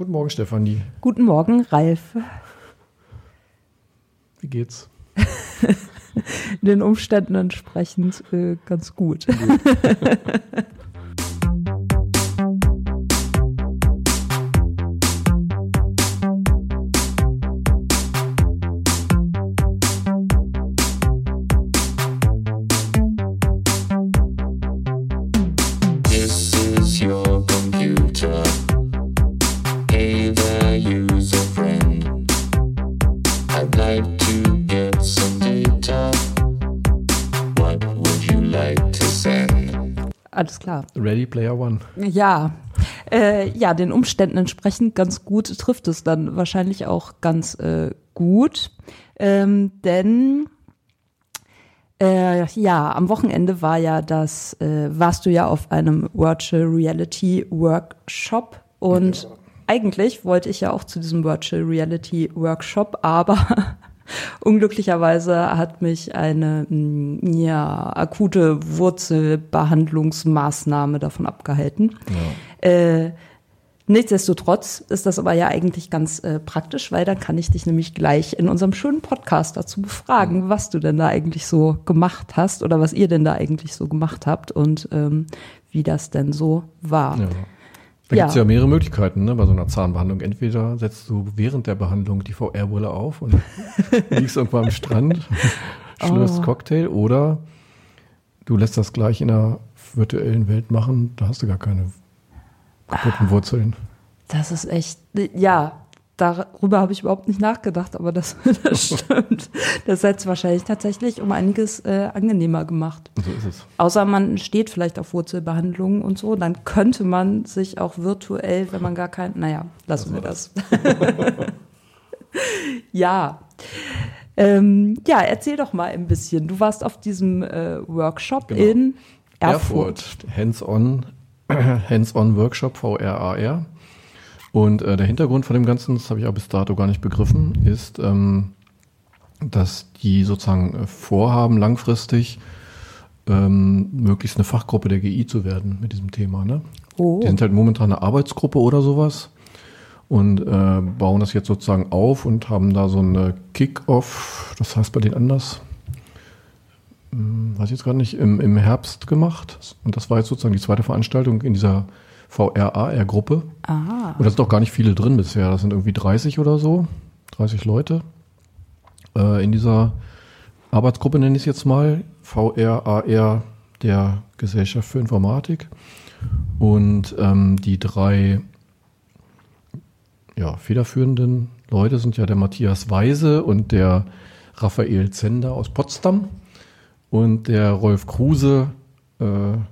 Guten Morgen, Stefanie. Guten Morgen, Ralf. Wie geht's? Den Umständen entsprechend äh, ganz gut. gut. klar. Ready Player One. Ja, äh, ja, den Umständen entsprechend ganz gut trifft es dann wahrscheinlich auch ganz äh, gut, ähm, denn äh, ja, am Wochenende war ja das, äh, warst du ja auf einem Virtual Reality Workshop und ja. eigentlich wollte ich ja auch zu diesem Virtual Reality Workshop, aber Unglücklicherweise hat mich eine mm, ja, akute Wurzelbehandlungsmaßnahme davon abgehalten. Ja. Äh, Nichtsdestotrotz ist das aber ja eigentlich ganz äh, praktisch, weil dann kann ich dich nämlich gleich in unserem schönen Podcast dazu befragen, was du denn da eigentlich so gemacht hast oder was ihr denn da eigentlich so gemacht habt und ähm, wie das denn so war. Ja. Da ja. gibt es ja mehrere Möglichkeiten ne, bei so einer Zahnbehandlung. Entweder setzt du während der Behandlung die VR-Brille auf und liegst irgendwo am Strand, schlürfst oh. Cocktail oder du lässt das gleich in der virtuellen Welt machen, da hast du gar keine kaputten ah. Wurzeln. Das ist echt, ja, darüber habe ich überhaupt nicht nachgedacht, aber das, das stimmt. Das hätte es wahrscheinlich tatsächlich um einiges äh, angenehmer gemacht. So ist es. Außer man steht vielleicht auf Wurzelbehandlungen und so, dann könnte man sich auch virtuell, wenn man gar kein, naja, lassen wir das. ja. Ähm, ja, erzähl doch mal ein bisschen. Du warst auf diesem äh, Workshop genau. in Erfurt. Erfurt. Hands-on, Hands-on Workshop VRAR. Und äh, der Hintergrund von dem Ganzen, das habe ich auch bis dato gar nicht begriffen, ist, ähm, dass die sozusagen äh, vorhaben, langfristig ähm, möglichst eine Fachgruppe der GI zu werden mit diesem Thema. Ne? Oh. Die sind halt momentan eine Arbeitsgruppe oder sowas und äh, bauen das jetzt sozusagen auf und haben da so eine Kick-Off, das heißt bei denen anders, hm, weiß ich jetzt gerade nicht, im, im Herbst gemacht. Und das war jetzt sozusagen die zweite Veranstaltung in dieser VRAR-Gruppe. Aha. Und da sind auch gar nicht viele drin bisher. Das sind irgendwie 30 oder so, 30 Leute äh, in dieser Arbeitsgruppe, nenne ich es jetzt mal. VRAR der Gesellschaft für Informatik. Und ähm, die drei ja, federführenden Leute sind ja der Matthias Weise und der Raphael Zender aus Potsdam und der Rolf Kruse, äh,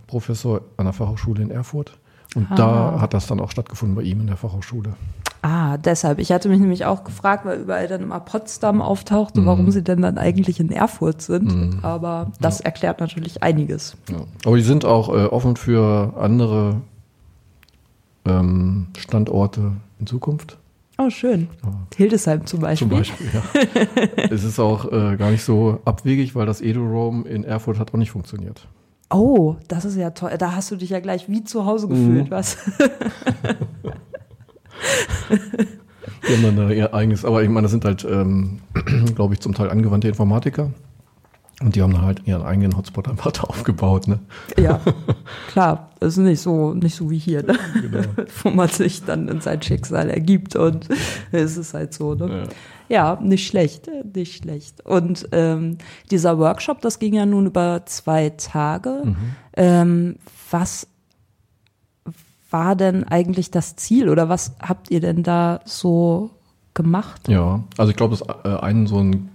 Professor an der Fachhochschule in Erfurt. Und ah. da hat das dann auch stattgefunden bei ihm in der Fachhochschule. Ah, deshalb. Ich hatte mich nämlich auch gefragt, weil überall dann immer Potsdam auftauchte, mhm. warum sie denn dann eigentlich in Erfurt sind. Mhm. Aber das ja. erklärt natürlich einiges. Ja. Aber die sind auch äh, offen für andere ähm, Standorte in Zukunft. Oh, schön. Ja. Hildesheim zum Beispiel. Zum Beispiel, ja. es ist auch äh, gar nicht so abwegig, weil das Edu-Roam in Erfurt hat auch nicht funktioniert. Oh, das ist ja toll. Da hast du dich ja gleich wie zu Hause gefühlt, mhm. was? Die haben dann ihr eigenes, aber ich meine, das sind halt, ähm, glaube ich, zum Teil angewandte Informatiker. Und die haben dann halt ihren eigenen Hotspot einfach aufgebaut, ne? Ja, klar. Das ist nicht so, nicht so wie hier, ne? Genau. Wo man sich dann in sein Schicksal ergibt und es ist halt so, ne? Ja. Ja, nicht schlecht, nicht schlecht. Und ähm, dieser Workshop, das ging ja nun über zwei Tage. Mhm. Ähm, was war denn eigentlich das Ziel oder was habt ihr denn da so gemacht? Ja, also ich glaube, das äh, ein so ein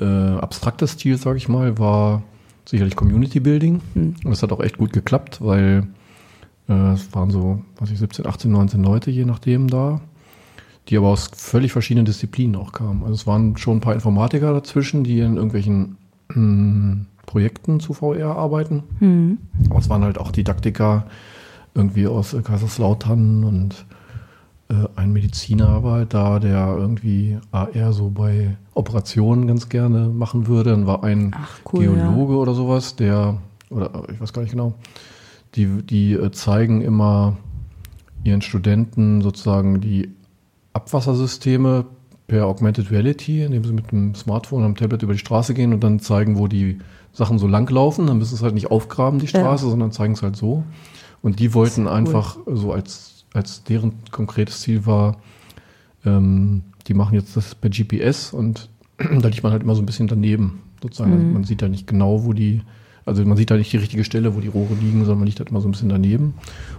äh, abstraktes Ziel, sage ich mal, war sicherlich Community Building. Hm. Und das hat auch echt gut geklappt, weil äh, es waren so, was ich, 17, 18, 19 Leute je nachdem da die aber aus völlig verschiedenen Disziplinen auch kamen. Also es waren schon ein paar Informatiker dazwischen, die in irgendwelchen äh, Projekten zu VR arbeiten. Mhm. Aber es waren halt auch Didaktiker irgendwie aus äh, Kaiserslautern und äh, ein Mediziner war halt da, der irgendwie AR so bei Operationen ganz gerne machen würde. Dann war ein Ach, cool, Geologe ja. oder sowas, der, oder ich weiß gar nicht genau, die, die äh, zeigen immer ihren Studenten sozusagen die Abwassersysteme per Augmented Reality, indem sie mit dem Smartphone am Tablet über die Straße gehen und dann zeigen, wo die Sachen so lang laufen. Dann müssen sie es halt nicht aufgraben, die Straße, ja. sondern zeigen es halt so. Und die wollten einfach cool. so als, als deren konkretes Ziel war, ähm, die machen jetzt das per GPS und da liegt man halt immer so ein bisschen daneben. Sozusagen. Mhm. Man sieht da nicht genau, wo die, also man sieht da nicht die richtige Stelle, wo die Rohre liegen, sondern man liegt halt immer so ein bisschen daneben.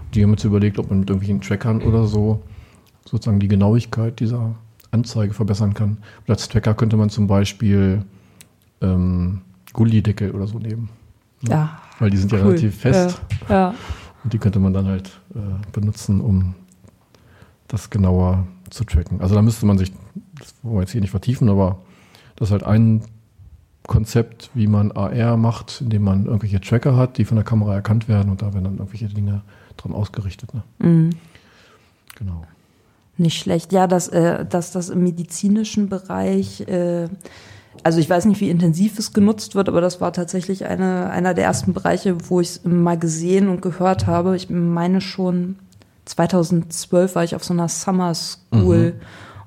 Und die haben jetzt überlegt, ob man mit irgendwelchen Trackern oder so sozusagen die Genauigkeit dieser Anzeige verbessern kann. Und als Tracker könnte man zum Beispiel ähm, Gullideckel oder so nehmen. Ne? Ja. Weil die sind cool. ja relativ fest. Ja. ja. Und die könnte man dann halt äh, benutzen, um das genauer zu tracken. Also da müsste man sich, das wollen wir jetzt hier nicht vertiefen, aber das ist halt ein Konzept, wie man AR macht, indem man irgendwelche Tracker hat, die von der Kamera erkannt werden und da werden dann irgendwelche Dinge dran ausgerichtet. Ne? Mhm. Genau. Nicht schlecht. Ja, dass, äh, dass das im medizinischen Bereich, äh, also ich weiß nicht, wie intensiv es genutzt wird, aber das war tatsächlich eine, einer der ersten Bereiche, wo ich es mal gesehen und gehört habe. Ich meine schon 2012 war ich auf so einer Summer School. Mhm.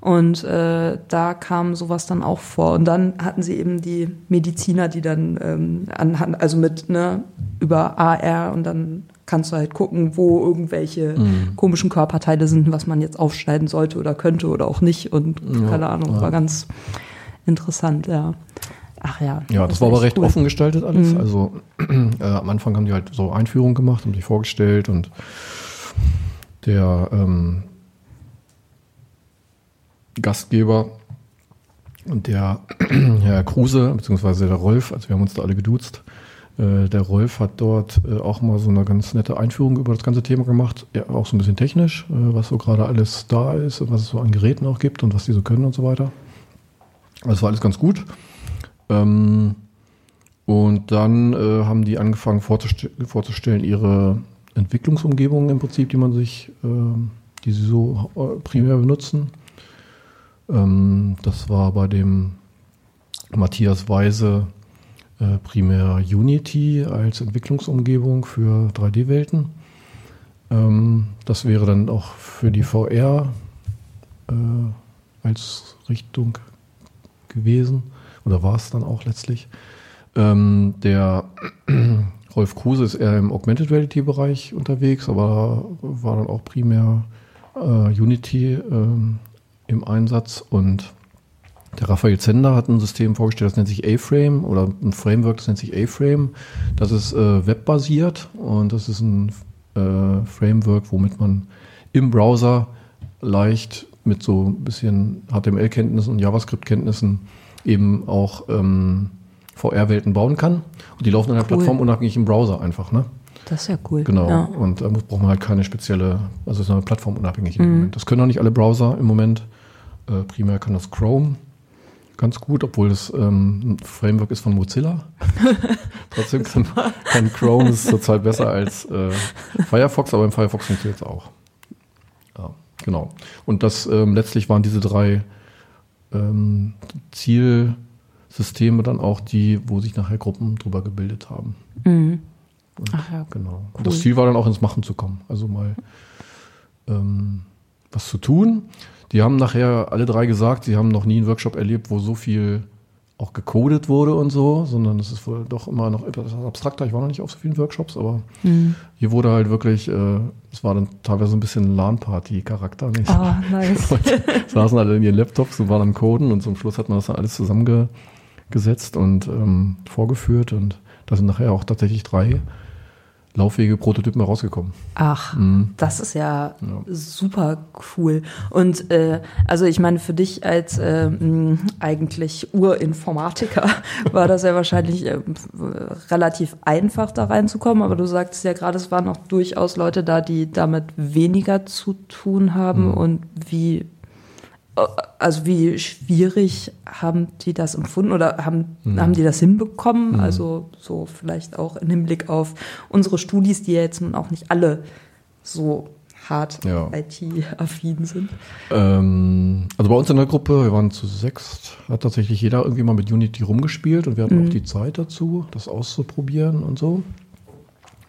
Und äh, da kam sowas dann auch vor. Und dann hatten sie eben die Mediziner, die dann ähm, anhand, also mit, ne, über AR und dann kannst du halt gucken, wo irgendwelche mhm. komischen Körperteile sind, was man jetzt aufschneiden sollte oder könnte oder auch nicht. Und ja, keine Ahnung, ja. war ganz interessant, ja. Ach ja. Ja, das, das war aber recht cool. offen gestaltet alles. Mhm. Also äh, am Anfang haben die halt so Einführungen gemacht, haben sich vorgestellt und der ähm, Gastgeber und der Herr Kruse, beziehungsweise der Rolf, also wir haben uns da alle geduzt, der Rolf hat dort äh, auch mal so eine ganz nette Einführung über das ganze Thema gemacht, ja, auch so ein bisschen technisch, äh, was so gerade alles da ist und was es so an Geräten auch gibt und was die so können und so weiter. Das war alles ganz gut. Ähm, und dann äh, haben die angefangen vorzustell vorzustellen, ihre Entwicklungsumgebungen im Prinzip, die man sich, äh, die sie so äh, primär benutzen. Ähm, das war bei dem Matthias Weise äh, primär Unity als Entwicklungsumgebung für 3D-Welten. Ähm, das wäre dann auch für die VR äh, als Richtung gewesen oder war es dann auch letztlich. Ähm, der Rolf Kruse ist eher im Augmented Reality-Bereich unterwegs, aber war dann auch primär äh, Unity ähm, im Einsatz und der Raphael Zender hat ein System vorgestellt, das nennt sich A-Frame oder ein Framework, das nennt sich A-Frame. Das ist äh, webbasiert und das ist ein äh, Framework, womit man im Browser leicht mit so ein bisschen HTML-Kenntnissen und JavaScript-Kenntnissen eben auch ähm, VR-Welten bauen kann. Und die laufen in der cool. Plattform unabhängig im Browser einfach, ne? Das ist ja cool. Genau. Ja. Und da braucht man halt keine spezielle, also es ist eine Plattform unabhängig im mhm. Moment. Das können auch nicht alle Browser im Moment. Äh, primär kann das Chrome ganz gut, obwohl das ähm, ein Framework ist von Mozilla. Trotzdem kann, kann Chrome ist zurzeit besser als äh, Firefox, aber im Firefox funktioniert es auch. Ja, genau. Und das ähm, letztlich waren diese drei ähm, Zielsysteme dann auch die, wo sich nachher Gruppen drüber gebildet haben. Mhm. Und, Ach ja. Genau. Cool. Das Ziel war dann auch ins Machen zu kommen. Also mal ähm, was zu tun. Die haben nachher alle drei gesagt, sie haben noch nie einen Workshop erlebt, wo so viel auch gecodet wurde und so, sondern es ist wohl doch immer noch etwas abstrakter. Ich war noch nicht auf so vielen Workshops, aber mhm. hier wurde halt wirklich, äh, es war dann teilweise ein bisschen LAN-Party-Charakter. Nicht? Ah, nice. saßen alle in ihren Laptops und waren am Coden und zum Schluss hat man das dann alles zusammengesetzt und ähm, vorgeführt und da sind nachher auch tatsächlich drei lauffähige Prototypen herausgekommen. Ach, mhm. das ist ja, ja, super cool. Und äh, also ich meine, für dich als äh, eigentlich Urinformatiker war das ja wahrscheinlich äh, relativ einfach da reinzukommen, aber du sagst ja gerade, es waren auch durchaus Leute da, die damit weniger zu tun haben mhm. und wie also wie schwierig haben die das empfunden oder haben, mhm. haben die das hinbekommen? Mhm. Also so vielleicht auch im Hinblick auf unsere Studis, die ja jetzt nun auch nicht alle so hart ja. IT-affin sind. Ähm, also bei uns in der Gruppe, wir waren zu sechs, hat tatsächlich jeder irgendwie mal mit Unity rumgespielt und wir hatten mhm. auch die Zeit dazu, das auszuprobieren und so.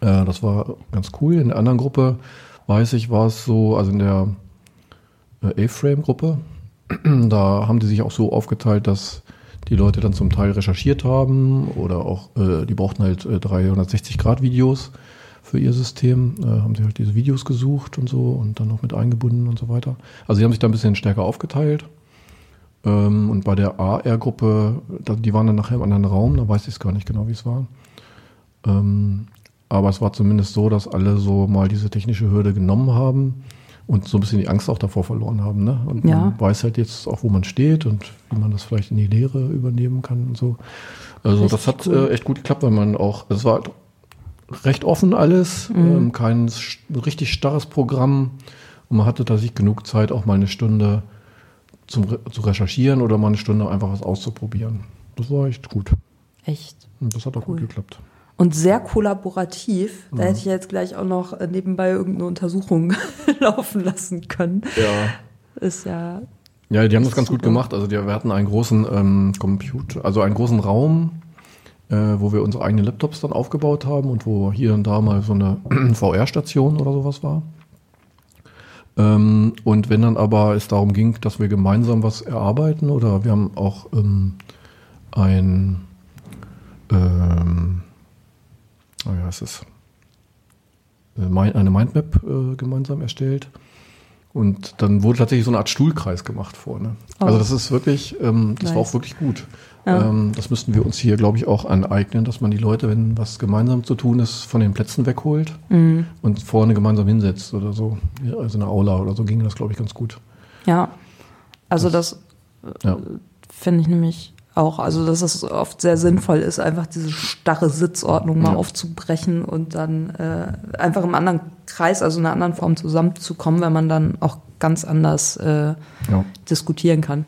Äh, das war ganz cool. In der anderen Gruppe weiß ich, war es so, also in der äh, A-Frame-Gruppe, da haben die sich auch so aufgeteilt, dass die Leute dann zum Teil recherchiert haben oder auch, äh, die brauchten halt äh, 360-Grad-Videos für ihr System, äh, haben sie halt diese Videos gesucht und so und dann noch mit eingebunden und so weiter. Also sie haben sich da ein bisschen stärker aufgeteilt. Ähm, und bei der AR-Gruppe, die waren dann nachher im anderen Raum, da weiß ich es gar nicht genau, wie es war. Ähm, aber es war zumindest so, dass alle so mal diese technische Hürde genommen haben und so ein bisschen die Angst auch davor verloren haben. Ne? Und Ja. man weiß halt jetzt auch, wo man steht und wie man das vielleicht in die Lehre übernehmen kann und so. Also Richtig das hat cool. äh, echt gut geklappt, weil man auch, es war halt recht offen alles, Mhm. ähm, kein richtig starres Programm und man hatte tatsächlich genug Zeit, auch mal eine Stunde zum Re zu recherchieren oder mal eine Stunde einfach was auszuprobieren. Das war echt gut. Echt. Und das hat auch Cool. gut geklappt. Und sehr kollaborativ. Mhm. Da hätte ich jetzt gleich auch noch äh, nebenbei irgendeine Untersuchung laufen lassen können. Ja. Ist ja. Ja, die haben das ganz gut gemacht. Also die, wir hatten einen großen ähm, Computer, also einen großen Raum, äh, wo wir unsere eigenen Laptops dann aufgebaut haben und wo hier und da mal so eine VR-Station oder sowas war. Ähm, und wenn dann aber es darum ging, dass wir gemeinsam was erarbeiten oder wir haben auch ähm, ein, ähm, oh ja, es äh, eine Mindmap äh, gemeinsam erstellt. Und dann wurde tatsächlich so eine Art Stuhlkreis gemacht vorne. Oh. Also das ist wirklich, ähm, das war Nice. auch wirklich gut. Ja. Ähm, das müssten wir uns hier, glaube ich, auch aneignen, dass man die Leute, wenn was gemeinsam zu tun ist, von den Plätzen wegholt Mhm. und vorne gemeinsam hinsetzt oder so. Ja, also eine Aula oder so ging das, glaube ich, ganz gut. Ja. Also das Ja. finde ich nämlich auch, also dass es oft sehr sinnvoll ist, einfach diese starre Sitzordnung mal Ja. aufzubrechen und dann äh, einfach im anderen Kreis, also in einer anderen Form zusammenzukommen, wenn man dann auch ganz anders äh, Ja. diskutieren kann.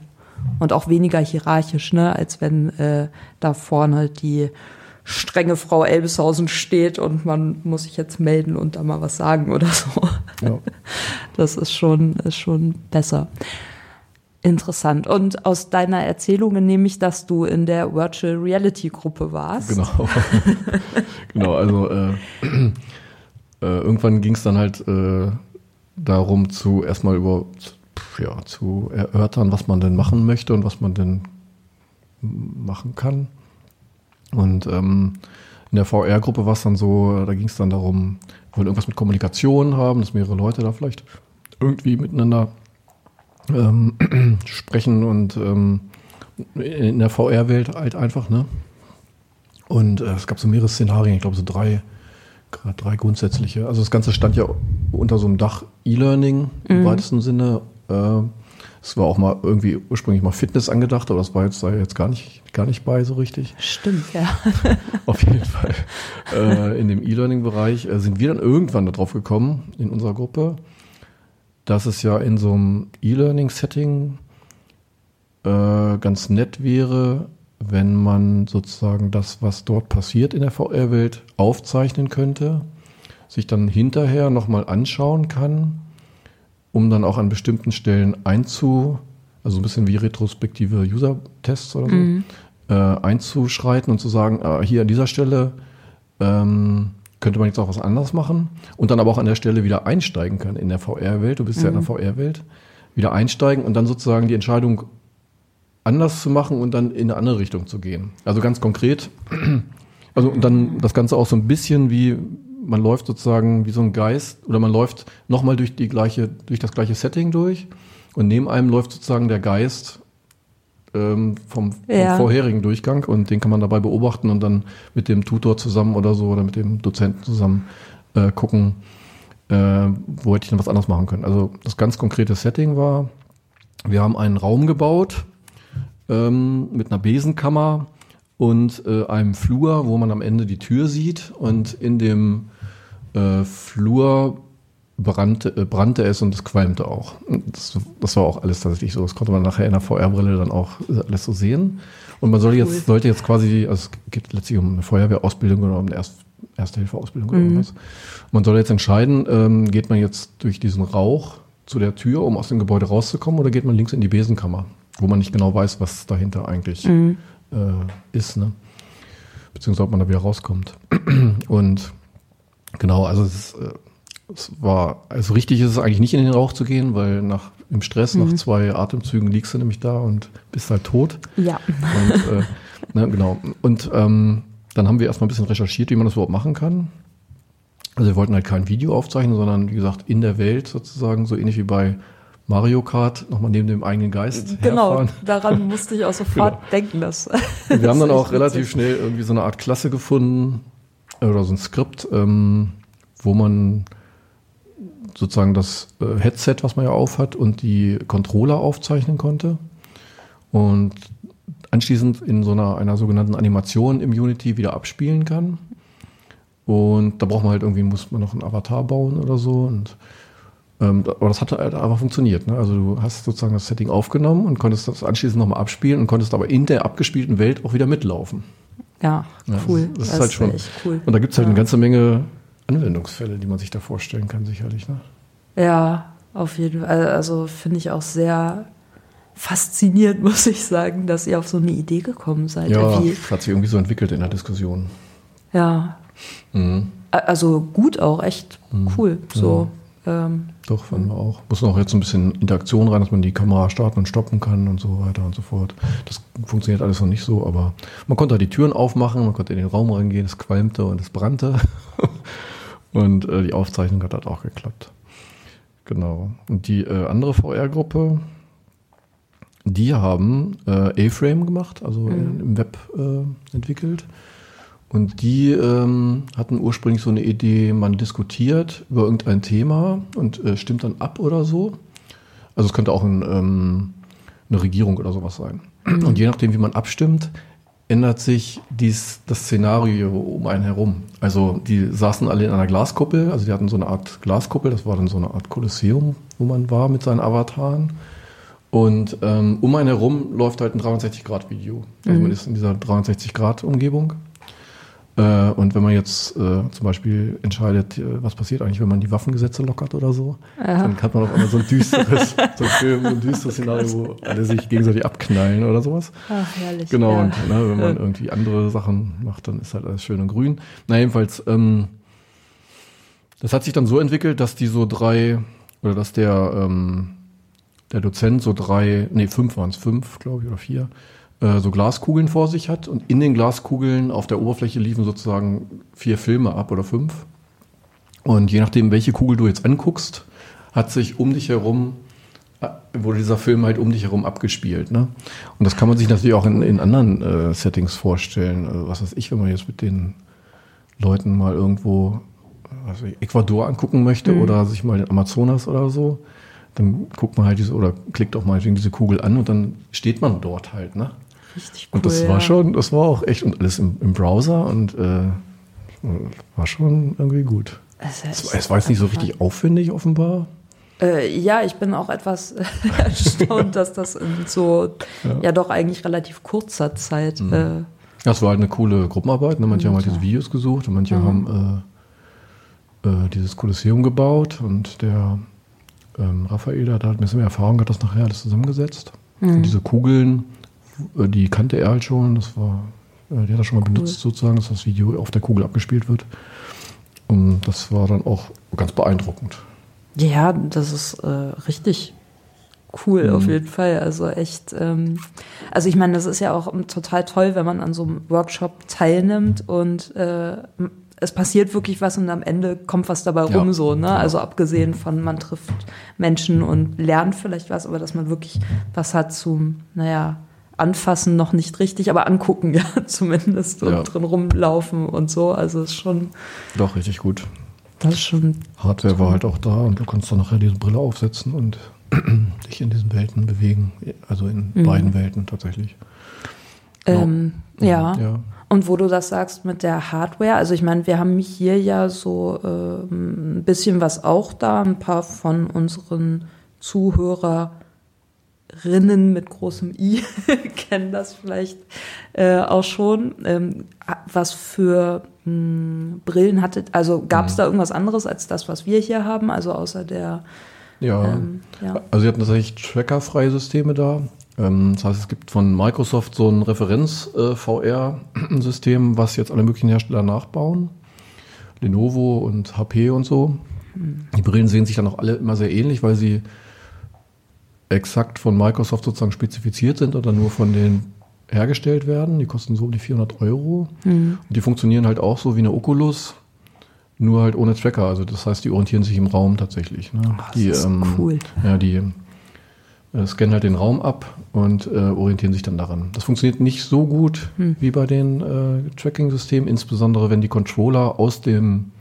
Und auch weniger hierarchisch, ne, als wenn äh, da vorne die strenge Frau Elbeshausen steht und man muss sich jetzt melden und da mal was sagen oder so. Ja. Das ist schon, ist schon besser. Interessant. Und aus deiner Erzählungen nehme ich, dass du in der Virtual Reality Gruppe warst. Genau. genau, also äh, äh, irgendwann ging es dann halt äh, darum, zu erstmal über ja, zu erörtern, was man denn machen möchte und was man denn machen kann. Und ähm, in der VR-Gruppe war es dann so, da ging es dann darum, wir wollen irgendwas mit Kommunikation haben, dass mehrere Leute da vielleicht irgendwie miteinander ähm, sprechen und ähm, in der VR-Welt halt einfach, ne? Und äh, es gab so mehrere Szenarien, ich glaube so drei, gerade drei grundsätzliche. Also das Ganze stand ja unter so einem Dach E-Learning im weitesten Sinne. Äh, es war auch mal irgendwie ursprünglich mal Fitness angedacht, aber das war jetzt, sei jetzt gar nicht, gar nicht bei so richtig. Stimmt, ja. Auf jeden Fall. äh, in dem E-Learning-Bereich äh, sind wir dann irgendwann darauf gekommen, in unserer Gruppe, dass es ja in so einem E-Learning-Setting äh, ganz nett wäre, wenn man sozusagen das, was dort passiert in der VR-Welt, aufzeichnen könnte, sich dann hinterher nochmal anschauen kann, um dann auch an bestimmten Stellen einzu, also ein bisschen wie retrospektive User-Tests oder so, äh, einzuschreiten und zu sagen, ah, hier an dieser Stelle ähm, könnte man jetzt auch was anderes machen und dann aber auch an der Stelle wieder einsteigen kann in der VR-Welt. Du bist ja in der VR-Welt. Wieder einsteigen und dann sozusagen die Entscheidung anders zu machen und dann in eine andere Richtung zu gehen. Also ganz konkret, also und dann das Ganze auch so ein bisschen wie, man läuft sozusagen wie so ein Geist oder man läuft nochmal durch die gleiche, durch das gleiche Setting durch und neben einem läuft sozusagen der Geist ähm, vom, vom Ja. vorherigen Durchgang und den kann man dabei beobachten und dann mit dem Tutor zusammen oder so oder mit dem Dozenten zusammen äh, gucken, äh, wo hätte ich denn was anderes machen können. Also das ganz konkrete Setting war, wir haben einen Raum gebaut ähm, mit einer Besenkammer und äh, einem Flur, wo man am Ende die Tür sieht und in dem äh, Flur brannte, äh, brannte es und es qualmte auch. Das, das war auch alles tatsächlich so. Das konnte man nachher in der VR-Brille dann auch äh, alles so sehen. Und man soll jetzt, Cool. sollte jetzt quasi, also es geht letztlich um eine Feuerwehrausbildung oder um eine Erst, Erste-Hilfe-Ausbildung oder irgendwas. Man soll jetzt entscheiden, ähm, geht man jetzt durch diesen Rauch zu der Tür, um aus dem Gebäude rauszukommen, oder geht man links in die Besenkammer, wo man nicht genau weiß, was dahinter eigentlich äh, ist, ne? Beziehungsweise ob man da wieder rauskommt. Und genau, also es ist, äh, es war, also richtig ist es eigentlich nicht in den Rauch zu gehen, weil nach im Stress, nach zwei Atemzügen liegst du nämlich da und bist halt tot. Ja. Und, äh, ne, genau. Und ähm, dann haben wir erstmal ein bisschen recherchiert, wie man das überhaupt machen kann. Also wir wollten halt kein Video aufzeichnen, sondern wie gesagt in der Welt sozusagen, so ähnlich wie bei Mario Kart, nochmal neben dem eigenen Geist Genau, herfahren. daran musste ich auch sofort Genau. denken, dass. Wir haben dann das auch relativ witzig. schnell irgendwie so eine Art Klasse gefunden äh, oder so ein Skript, ähm, wo man sozusagen das äh, Headset, was man ja aufhat, und die Controller aufzeichnen konnte. Und anschließend in so einer, einer sogenannten Animation im Unity wieder abspielen kann. Und da braucht man halt irgendwie, muss man noch einen Avatar bauen oder so. Und ähm, aber das hat halt einfach funktioniert. Ne? Also du hast sozusagen das Setting aufgenommen und konntest das anschließend nochmal abspielen und konntest aber in der abgespielten Welt auch wieder mitlaufen. Ja, Ja, cool. Das, das ist halt schon. cool. Und da gibt es halt ja. eine ganze Menge Anwendungsfälle, die man sich da vorstellen kann, sicherlich. Ne? Ja, auf jeden Fall. Also finde ich auch sehr faszinierend, muss ich sagen, dass ihr auf so eine Idee gekommen seid. Ja, Wie, hat sich irgendwie so entwickelt in der Diskussion. ja. Mhm. Also gut auch, echt cool. So. Ähm, Doch, fanden wir auch. Muss noch jetzt ein bisschen Interaktion rein, dass man die Kamera starten und stoppen kann und so weiter und so fort. Das funktioniert alles noch nicht so, aber man konnte halt die Türen aufmachen, man konnte in den Raum reingehen, es qualmte und es brannte. und äh, die Aufzeichnung hat halt auch geklappt. Genau. Und die äh, andere VR-Gruppe, die haben äh, A-Frame gemacht, also in, im Web äh, entwickelt. Und die ähm, hatten ursprünglich so eine Idee, man diskutiert über irgendein Thema und äh, stimmt dann ab oder so. Also es könnte auch ein, ähm, eine Regierung oder sowas sein. Und je nachdem, wie man abstimmt, ändert sich dies, das Szenario um einen herum. Also die saßen alle in einer Glaskuppel, also die hatten so eine Art Glaskuppel, das war dann so eine Art Kolosseum, wo man war mit seinen Avataren. Und ähm, um einen herum läuft halt ein 360-Grad-Video. Also man ist in dieser 360-Grad-Umgebung. Äh, und wenn man jetzt äh, zum Beispiel entscheidet, äh, was passiert eigentlich, wenn man die Waffengesetze lockert oder so, dann hat man auf einmal so ein düsteres, so ein Film, so ein düsteres Szenario, wo alle sich gegenseitig abknallen oder sowas. ach, herrlich. Genau, ja. und ne, wenn man irgendwie andere Sachen macht, dann ist halt alles schön und grün. Na, jedenfalls, ähm, das hat sich dann so entwickelt, dass die so drei, oder dass der, ähm, der Dozent so drei, nee, fünf waren es, fünf, glaube ich, oder vier, äh, so Glaskugeln vor sich hat und in den Glaskugeln auf der Oberfläche liefen sozusagen vier Filme ab oder fünf. Und je nachdem, welche Kugel du jetzt anguckst, hat sich um dich herum, äh, wurde dieser Film halt um dich herum abgespielt. Ne? Und das kann man sich natürlich auch in, in anderen äh, Settings vorstellen. Also, was weiß ich, wenn man jetzt mit den Leuten mal irgendwo was ich, Ecuador angucken möchte oder sich mal den Amazonas oder so, dann guckt man halt diese oder klickt auch mal diese Kugel an und dann steht man dort halt. Ne? Richtig cool. Und das ja. war schon, das war auch echt und alles im, im Browser und äh, war schon irgendwie gut. Ja Es, echt es war jetzt nicht so richtig aufwendig offenbar. Äh, ja, ich bin auch etwas erstaunt, dass das in so, ja. doch eigentlich relativ kurzer Zeit. Mhm. Äh, Das war halt eine coole Gruppenarbeit. Ne? Manche haben halt diese Videos gesucht und manche haben äh, äh, dieses Kolosseum gebaut und der ähm, Raphael, hat halt ein bisschen mehr Erfahrung, hat das nachher alles zusammengesetzt. Und diese Kugeln, die kannte er halt schon. Das war, äh, die hat er schon mal benutzt sozusagen, dass das Video auf der Kugel abgespielt wird. Und das war dann auch ganz beeindruckend. ja, das ist äh, richtig cool Mhm. auf jeden Fall. Also echt, ähm, also ich meine, das ist ja auch total toll, wenn man an so einem Workshop teilnimmt und äh, es passiert wirklich was und am Ende kommt was dabei Ja. rum so, ne? Also abgesehen von man trifft Menschen und lernt vielleicht was, aber dass man wirklich was hat zum, naja, anfassen noch nicht richtig, aber angucken ja zumindest und Ja. drin rumlaufen und so. Also ist schon, Doch, richtig gut. das ist schon Hardware war halt auch da und du konntest dann nachher diese Brille aufsetzen und dich in diesen Welten bewegen. Also in beiden Welten tatsächlich. Genau. Ähm, ja. ja. Und wo du das sagst mit der Hardware, also ich meine, wir haben hier ja so ähm, ein bisschen was auch da, ein paar von unseren Zuhörerinnen mit großem I kennen das vielleicht äh, auch schon. Ähm, was für mh, Brillen hattet, also gab Mhm. es da irgendwas anderes als das, was wir hier haben, also außer der, Ja. ähm, ja. Also sie hatten tatsächlich trackerfreie Systeme da. Ähm, Das heißt, es gibt von Microsoft so ein Referenz-VR-System, was jetzt alle möglichen Hersteller nachbauen. Lenovo und HP und so. Die Brillen sehen sich dann auch alle immer sehr ähnlich, weil sie exakt von Microsoft sozusagen spezifiziert sind oder nur von denen hergestellt werden. Die kosten so um die 400 Euro. Und die funktionieren halt auch so wie eine Oculus, nur halt ohne Tracker. Also das heißt, die orientieren sich im Raum tatsächlich. Ne? das die, ist cool. Ja, die äh, scannen halt den Raum ab und äh, orientieren sich dann daran. Das funktioniert nicht so gut wie bei den äh, Tracking-Systemen, insbesondere wenn die Controller aus dem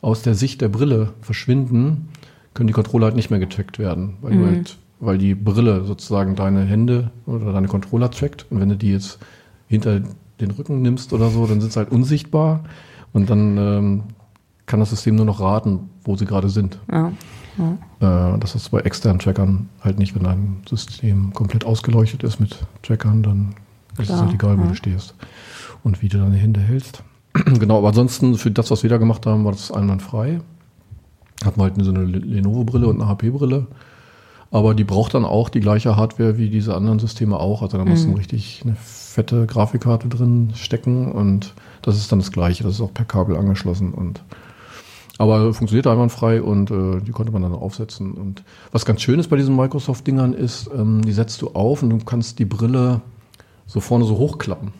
aus der Sicht der Brille verschwinden, können die Controller halt nicht mehr getrackt werden, weil, du halt, weil die Brille sozusagen deine Hände oder deine Controller trackt. Und wenn du die jetzt hinter den Rücken nimmst oder so, dann sind sie halt unsichtbar und dann ähm, kann das System nur noch raten, wo sie gerade sind. Ja. Äh, das ist bei externen Trackern halt nicht, wenn dein System komplett ausgeleuchtet ist mit Trackern, dann ist es Klar, halt egal, wo ja. du stehst und wie du deine Hände hältst. genau, aber ansonsten für das, was wir da gemacht haben, war das einwandfrei. Hatten wir halt so eine Le- Lenovo-Brille und eine HP-Brille. Aber die braucht dann auch die gleiche Hardware wie diese anderen Systeme auch. Also da muss Mhm. dann richtig eine fette Grafikkarte drin stecken und das ist dann das gleiche. Das ist auch per Kabel angeschlossen und aber funktioniert einwandfrei und äh, die konnte man dann aufsetzen. Und was ganz schön ist bei diesen Microsoft-Dingern ist, ähm, die setzt du auf und du kannst die Brille so vorne so hochklappen.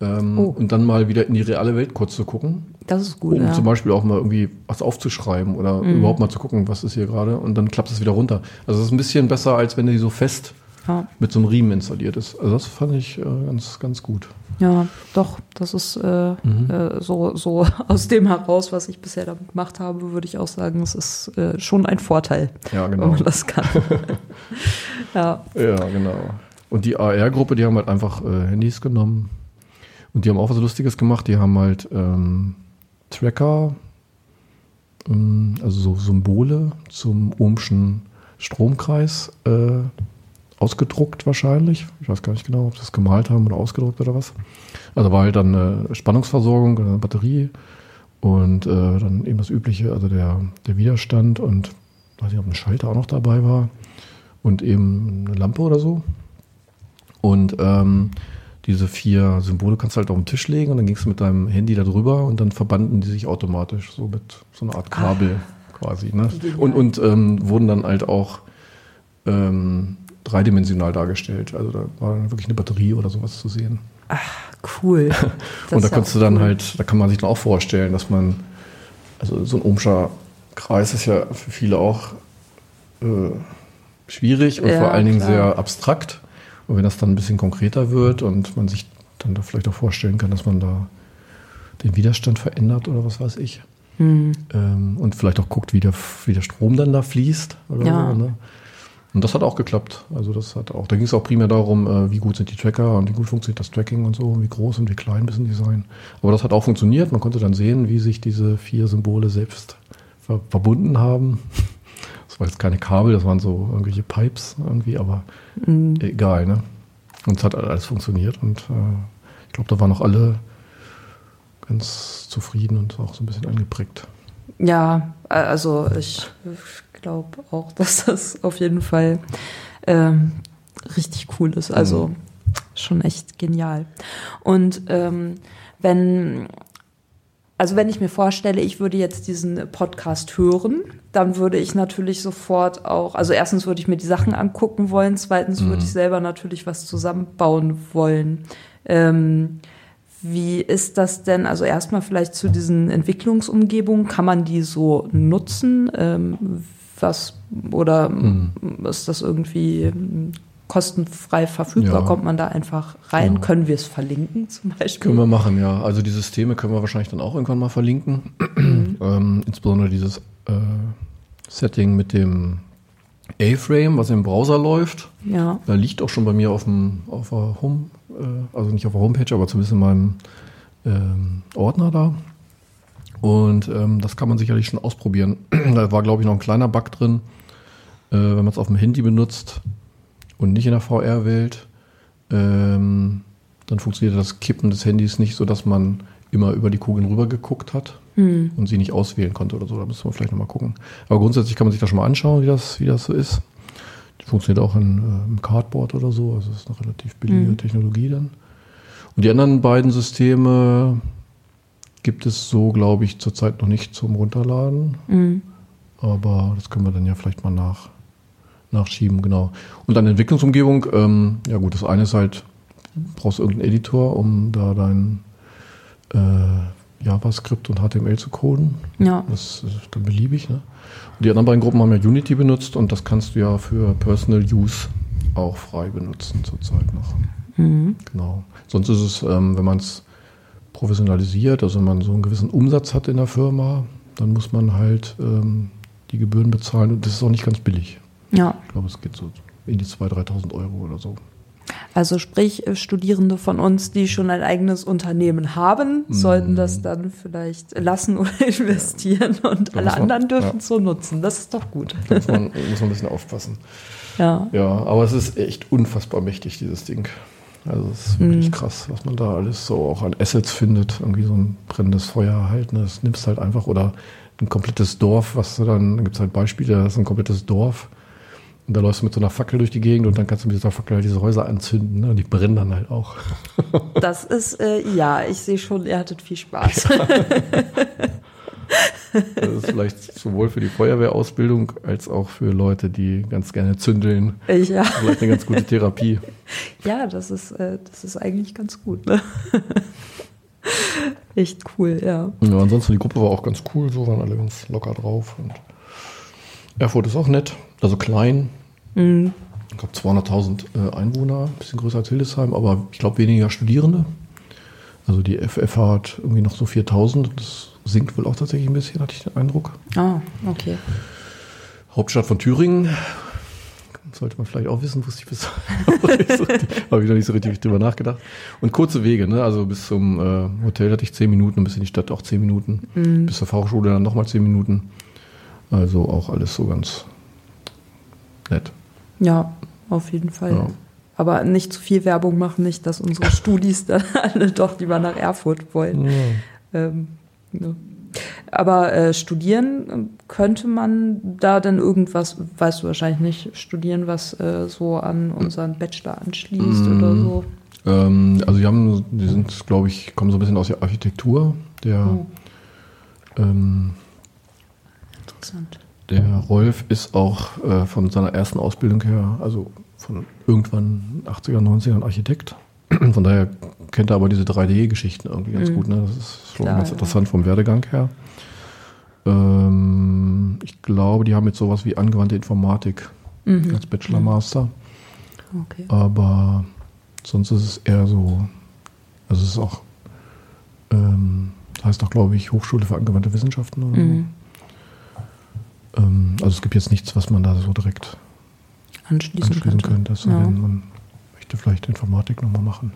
Ähm, Oh. Und dann mal wieder in die reale Welt kurz zu gucken, Das ist gut. um ja. zum Beispiel auch mal irgendwie was aufzuschreiben oder überhaupt mal zu gucken, was ist hier gerade und dann klappt es wieder runter. Also es ist ein bisschen besser, als wenn die so fest ja. mit so einem Riemen installiert ist. Also das fand ich äh, ganz, ganz gut. ja, doch, das ist äh, Mhm. äh, so, so aus dem heraus, was ich bisher damit gemacht habe, würde ich auch sagen, es ist äh, schon ein Vorteil, Ja, wenn genau. man das kann. ja. Ja, genau. Und die AR-Gruppe, die haben halt einfach äh, Handys genommen und die haben auch was Lustiges gemacht. Die haben halt ähm, Tracker, ähm, also so Symbole zum Ohmschen Stromkreis äh, ausgedruckt wahrscheinlich. Ich weiß gar nicht genau, ob sie das gemalt haben oder ausgedruckt oder was. Also war halt dann eine Spannungsversorgung, eine Batterie und äh, dann eben das Übliche, also der, der Widerstand und weiß nicht, ob ein Schalter auch noch dabei war und eben eine Lampe oder so. Und ähm, diese vier Symbole kannst du halt auf den Tisch legen und dann gingst du mit deinem Handy da drüber und dann verbanden die sich automatisch so mit so einer Art Kabel quasi. Ne? Und, und ähm, wurden dann halt auch ähm, dreidimensional dargestellt. Also da war dann wirklich eine Batterie oder sowas zu sehen. Cool. Das und da kannst du dann cool. halt, da kann man sich dann auch vorstellen, dass man, also so ein Ohmscher Kreis ist ja für viele auch äh, schwierig und Ja, vor allen Dingen klar. sehr abstrakt. Und wenn das dann ein bisschen konkreter wird und man sich dann da vielleicht auch vorstellen kann, dass man da den Widerstand verändert oder was weiß ich. Hm. Ähm, und vielleicht auch guckt, wie der, wie der Strom dann da fließt. Ja. so, ne? Und das hat auch geklappt. Also das hat auch, da ging es auch primär darum, äh, wie gut sind die Tracker und wie gut funktioniert das Tracking und so, wie groß und wie klein müssen die sein. Aber das hat auch funktioniert. Man konnte dann sehen, wie sich diese vier Symbole selbst ver verbunden haben. Das war jetzt keine Kabel, das waren so irgendwelche Pipes irgendwie, aber egal, ne? Und es hat alles funktioniert und äh, ich glaube, da waren auch alle ganz zufrieden und auch so ein bisschen angeprägt. Ja, also ich glaube auch, dass das auf jeden Fall ähm, richtig cool ist. Also schon echt genial. Und ähm, wenn, also wenn ich mir vorstelle, ich würde jetzt diesen Podcast hören, dann würde ich natürlich sofort auch, also erstens würde ich mir die Sachen angucken wollen, zweitens würde ich selber natürlich was zusammenbauen wollen. Ähm, wie ist das denn? Also erstmal vielleicht zu diesen Entwicklungsumgebungen. Kann man die so nutzen? Ähm, was oder ist das irgendwie ähm, kostenfrei verfügbar? Ja. Kommt man da einfach rein? Ja. Können wir es verlinken zum Beispiel? Können wir machen, ja. Also die Systeme können wir wahrscheinlich dann auch irgendwann mal verlinken. ähm, insbesondere dieses äh, Setting mit dem A-Frame, was im Browser läuft. Ja. Da liegt auch schon bei mir auf, dem, auf der Home, äh, also nicht auf der Homepage, aber zumindest in meinem ähm, Ordner da. Und ähm, das kann man sicherlich schon ausprobieren. da war, glaube ich, noch ein kleiner Bug drin, äh, wenn man es auf dem Handy benutzt und nicht in der VR-Welt. Ähm, dann funktioniert das Kippen des Handys nicht so, dass man immer über die Kugeln rüber geguckt hat Hm. und sie nicht auswählen konnte oder so. Da müssen wir vielleicht nochmal gucken. Aber grundsätzlich kann man sich das schon mal anschauen, wie das, wie das so ist. Die funktioniert auch in, äh, im Cardboard oder so. Also das ist eine relativ billige Mhm. Technologie dann. Und die anderen beiden Systeme gibt es so, glaube ich, zurzeit noch nicht zum Runterladen. Mhm. Aber das können wir dann ja vielleicht mal nach, nachschieben, genau. Und dann Entwicklungsumgebung, ähm, ja gut, das eine ist halt, brauchst irgendeinen Editor, um da dein äh, JavaScript und HTML zu coden. Ja. Das ist dann beliebig. Ne? Und die anderen beiden Gruppen haben ja Unity benutzt und das kannst du ja für Personal Use auch frei benutzen zurzeit noch. Mhm. Genau. Sonst ist es, ähm, wenn man es professionalisiert, also wenn man so einen gewissen Umsatz hat in der Firma, dann muss man halt ähm, die Gebühren bezahlen und das ist auch nicht ganz billig. Ja. Ich glaube, es geht so in die 2.000, 3.000 Euro oder so. Also sprich, äh, Studierende von uns, die schon ein eigenes Unternehmen haben, sollten das dann vielleicht lassen oder investieren und Da alle man- anderen dürfen ja. es so nutzen. Das ist doch gut. Da muss man, muss man ein bisschen aufpassen. Ja. Ja, aber es ist echt unfassbar mächtig, dieses Ding. Also es ist wirklich krass, was man da alles so auch an Assets findet. Irgendwie so ein brennendes Feuer halt. Ne? Das nimmst halt einfach oder ein komplettes Dorf, was du dann, dann gibt es halt Beispiele, das ist ein komplettes Dorf. Und da läufst du mit so einer Fackel durch die Gegend und dann kannst du mit dieser Fackel halt diese Häuser anzünden. Ne? Und die brennen dann halt auch. Das ist, äh, ja, ich sehe schon, ihr hattet viel Spaß. Das ist vielleicht sowohl für die Feuerwehrausbildung als auch für Leute, die ganz gerne zündeln. ja. Vielleicht eine ganz gute Therapie. ja, das ist, äh, das ist eigentlich ganz gut. Ne? Echt cool, ja. Ja, ansonsten die Gruppe war auch ganz cool, so waren alle ganz locker drauf. Und Erfurt ist auch nett, also klein. Mhm. Ich glaube 200.000 äh, Einwohner, ein bisschen größer als Hildesheim, aber ich glaube weniger Studierende. Also die FF hat irgendwie noch so 4.000. Das sinkt wohl auch tatsächlich ein bisschen, hatte ich den Eindruck. Ah, okay. Hauptstadt von Thüringen. Sollte man vielleicht auch wissen, wusste ich bis habe ich noch nicht so richtig drüber nachgedacht. Und kurze Wege, ne? Also bis zum äh, Hotel hatte ich zehn Minuten und bis in die Stadt auch zehn Minuten. Bis zur Fachhochschule dann nochmal zehn Minuten. Also auch alles so ganz nett. Ja, auf jeden Fall. Ja. Aber nicht zu viel Werbung machen, nicht, dass unsere Studis dann alle doch lieber nach Erfurt wollen. Ähm, ne. Aber äh, studieren äh, könnte man da denn irgendwas, weißt du wahrscheinlich nicht, studieren, was äh, so an unseren Bachelor anschließt Mm. oder so? Ähm, also die haben, die sind, glaube ich, kommen so ein bisschen aus der Architektur. Der, Oh. ähm, Interessant. Der Rolf ist auch äh, von seiner ersten Ausbildung her, also von irgendwann 80er, 90ern Architekt. Von daher kennt er aber diese 3D-Geschichten irgendwie ganz gut. Ne? Das ist schon Klar, ganz ja. interessant vom Werdegang her. Ähm, ich glaube, die haben jetzt sowas wie angewandte Informatik Mhm. als Bachelor Master. Okay. Aber sonst ist es eher so, also es ist auch, ähm, heißt auch, glaube ich, Hochschule für angewandte Wissenschaften oder Mhm. so. Ähm, also es gibt jetzt nichts, was man da so direkt Anschließen, anschließen könnte. könnte. Ja. wenn man möchte vielleicht Informatik nochmal machen.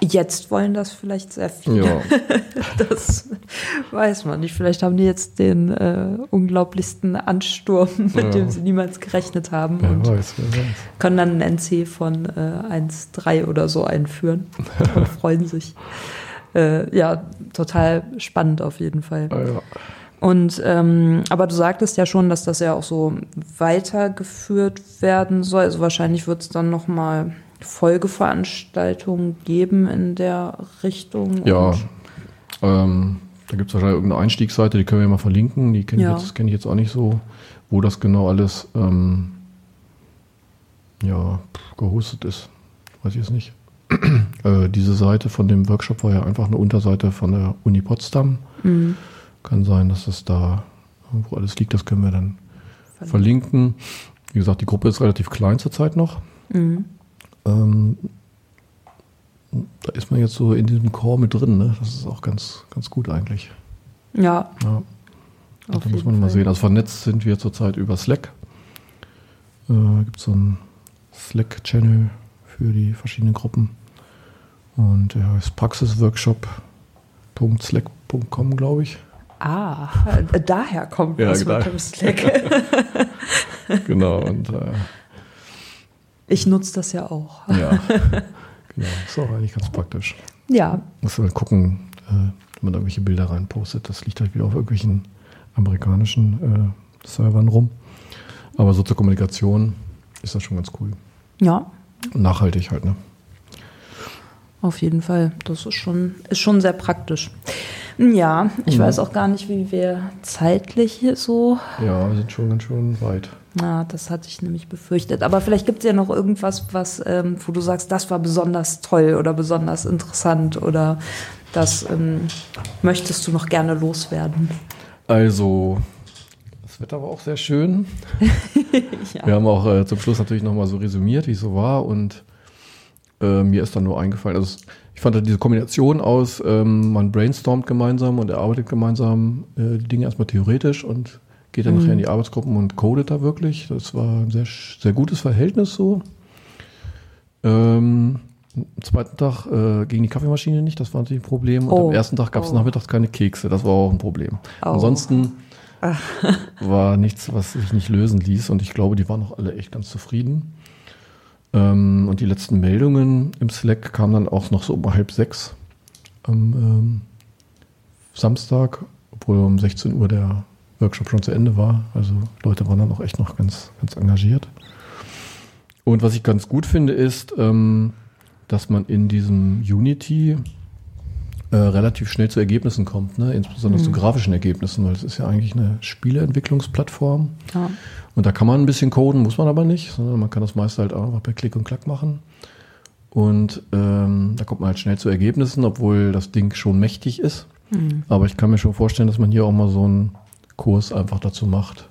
Jetzt wollen das vielleicht sehr viele. Ja, Das weiß man nicht. Vielleicht haben die jetzt den äh, unglaublichsten Ansturm, mit Ja. dem sie niemals gerechnet haben wer und weiß, wer weiß. können dann ein NC von äh, 1,3 oder so einführen und freuen sich. Äh, ja, total spannend auf jeden Fall. Ah, ja. Und ähm, aber du sagtest ja schon, dass das ja auch so weitergeführt werden soll. Also wahrscheinlich wird es dann noch mal Folgeveranstaltungen geben in der Richtung. ja ähm, da gibt es wahrscheinlich irgendeine Einstiegsseite, die können wir mal verlinken. Die kenne Ja. ich, jetzt- kenn ich jetzt auch nicht so, wo das genau alles ähm, ja, gehostet ist. Weiß ich jetzt nicht. äh, diese Seite von dem Workshop war ja einfach eine Unterseite von der Uni Potsdam. Mhm. Kann sein, dass das da, wo alles liegt, das können wir dann verlinken. Wie gesagt, die Gruppe ist relativ klein zurzeit noch. Mhm. Ähm, da ist man jetzt so in diesem Core mit drin. Ne? Das ist auch ganz, ganz gut eigentlich. Ja, Ja. da muss man mal Fall. sehen. Also vernetzt sind wir zurzeit über Slack. Äh, Gibt so einen Slack-Channel für die verschiedenen Gruppen. Und der heißt praxisworkshop.slack.com, glaube ich. Ah, daher kommt Ja, das mit genau. dem Slack. Genau. Und äh, Ich nutze das ja auch. ja, genau. Ist auch eigentlich ganz praktisch. Ja, Muss man gucken, äh, wenn man da irgendwelche Bilder reinpostet. Das liegt halt wieder auf irgendwelchen amerikanischen äh, Servern rum. Aber so zur Kommunikation ist das schon ganz cool. ja, Und nachhaltig halt, ne? auf jeden Fall. Das ist schon, ist schon sehr praktisch. Ja, ich mhm. weiß auch gar nicht, wie wir zeitlich hier so. Ja, wir sind schon ganz schön weit. Ja, das hatte ich nämlich befürchtet. Aber vielleicht gibt es ja noch irgendwas, was, ähm, wo du sagst, das war besonders toll oder besonders interessant oder das ähm, möchtest du noch gerne loswerden. Also, das Wetter war auch sehr schön. ja. Wir haben auch äh, zum Schluss natürlich nochmal so resümiert, wie es so war und äh, mir ist dann nur eingefallen, also ich fand halt diese Kombination aus, ähm, man brainstormt gemeinsam und erarbeitet gemeinsam äh, die Dinge erstmal theoretisch und geht dann mhm. nachher in die Arbeitsgruppen und codet da wirklich. Das war ein sehr, sehr gutes Verhältnis so. Ähm, am zweiten Tag äh, ging die Kaffeemaschine nicht, das war natürlich ein Problem. Und oh. am ersten Tag gab es oh. nachmittags keine Kekse, das war auch ein Problem. Oh. Ansonsten war nichts, was sich nicht lösen ließ und ich glaube, die waren auch alle echt ganz zufrieden. Ähm, und die letzten Meldungen im Slack kamen dann auch noch so um halb sechs am ähm, Samstag, obwohl um 16 Uhr der Workshop schon zu Ende war. Also Leute waren dann auch echt noch ganz, ganz engagiert. Und was ich ganz gut finde, ist, ähm, dass man in diesem Unity äh, relativ schnell zu Ergebnissen kommt, ne? insbesondere mhm. zu grafischen Ergebnissen, weil es ist ja eigentlich eine Spieleentwicklungsplattform. Ja. Und da kann man ein bisschen coden, muss man aber nicht, sondern man kann das meiste halt auch per Klick und Klack machen. Und ähm, da kommt man halt schnell zu Ergebnissen, obwohl das Ding schon mächtig ist. Mhm. Aber ich kann mir schon vorstellen, dass man hier auch mal so einen Kurs einfach dazu macht,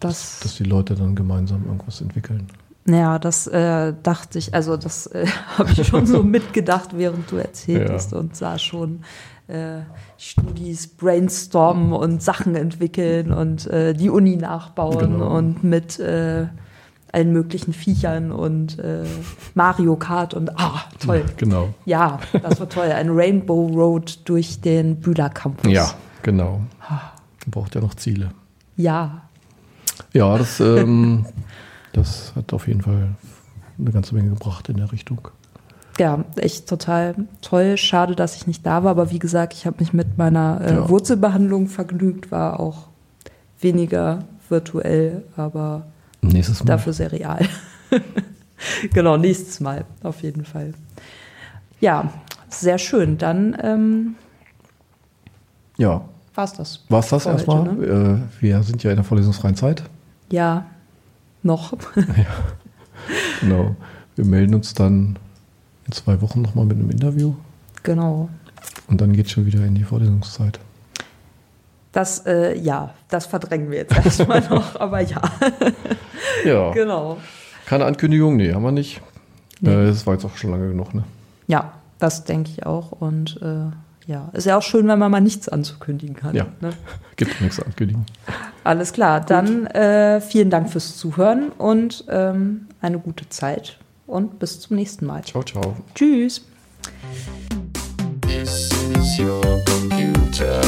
das, dass, dass die Leute dann gemeinsam irgendwas entwickeln. Ja, das äh, dachte ich, also das äh, habe ich schon so mitgedacht, während du erzähltest ja. und sah schon äh, Studis brainstormen und Sachen entwickeln und äh, die Uni nachbauen genau. und mit äh, allen möglichen Viechern und äh, Mario Kart und ah, toll. Genau. Ja, das war toll. Ein Rainbow Road durch den Bühler Campus. Ja, genau. Braucht ja noch Ziele. Ja. Ja, das ähm, das hat auf jeden Fall eine ganze Menge gebracht in der Richtung. Ja, echt total toll. Schade, dass ich nicht da war, aber wie gesagt, ich habe mich mit meiner äh, ja. Wurzelbehandlung vergnügt, war auch weniger virtuell, aber dafür sehr real. genau, nächstes Mal auf jeden Fall. Ja, sehr schön. Dann ähm, ja. war es das. War es das erstmal? Ne? Äh, wir sind ja in der vorlesungsfreien Zeit. Ja, noch. ja, genau. Wir melden uns dann in zwei Wochen nochmal mit einem Interview. Genau. Und dann geht es schon wieder in die Vorlesungszeit. Das, äh, ja, das verdrängen wir jetzt erstmal noch, aber ja. ja. Genau. Keine Ankündigung? Nee, haben wir nicht. Nee. Äh, das war jetzt auch schon lange genug, ne? Ja, das denke ich auch. Und äh, ja, ist ja auch schön, wenn man mal nichts anzukündigen hat. Ja, ne? gibt nichts ankündigen. Alles klar, Gut. dann äh, vielen Dank fürs Zuhören und ähm, eine gute Zeit und bis zum nächsten Mal. Ciao, ciao. Tschüss. This is your computer.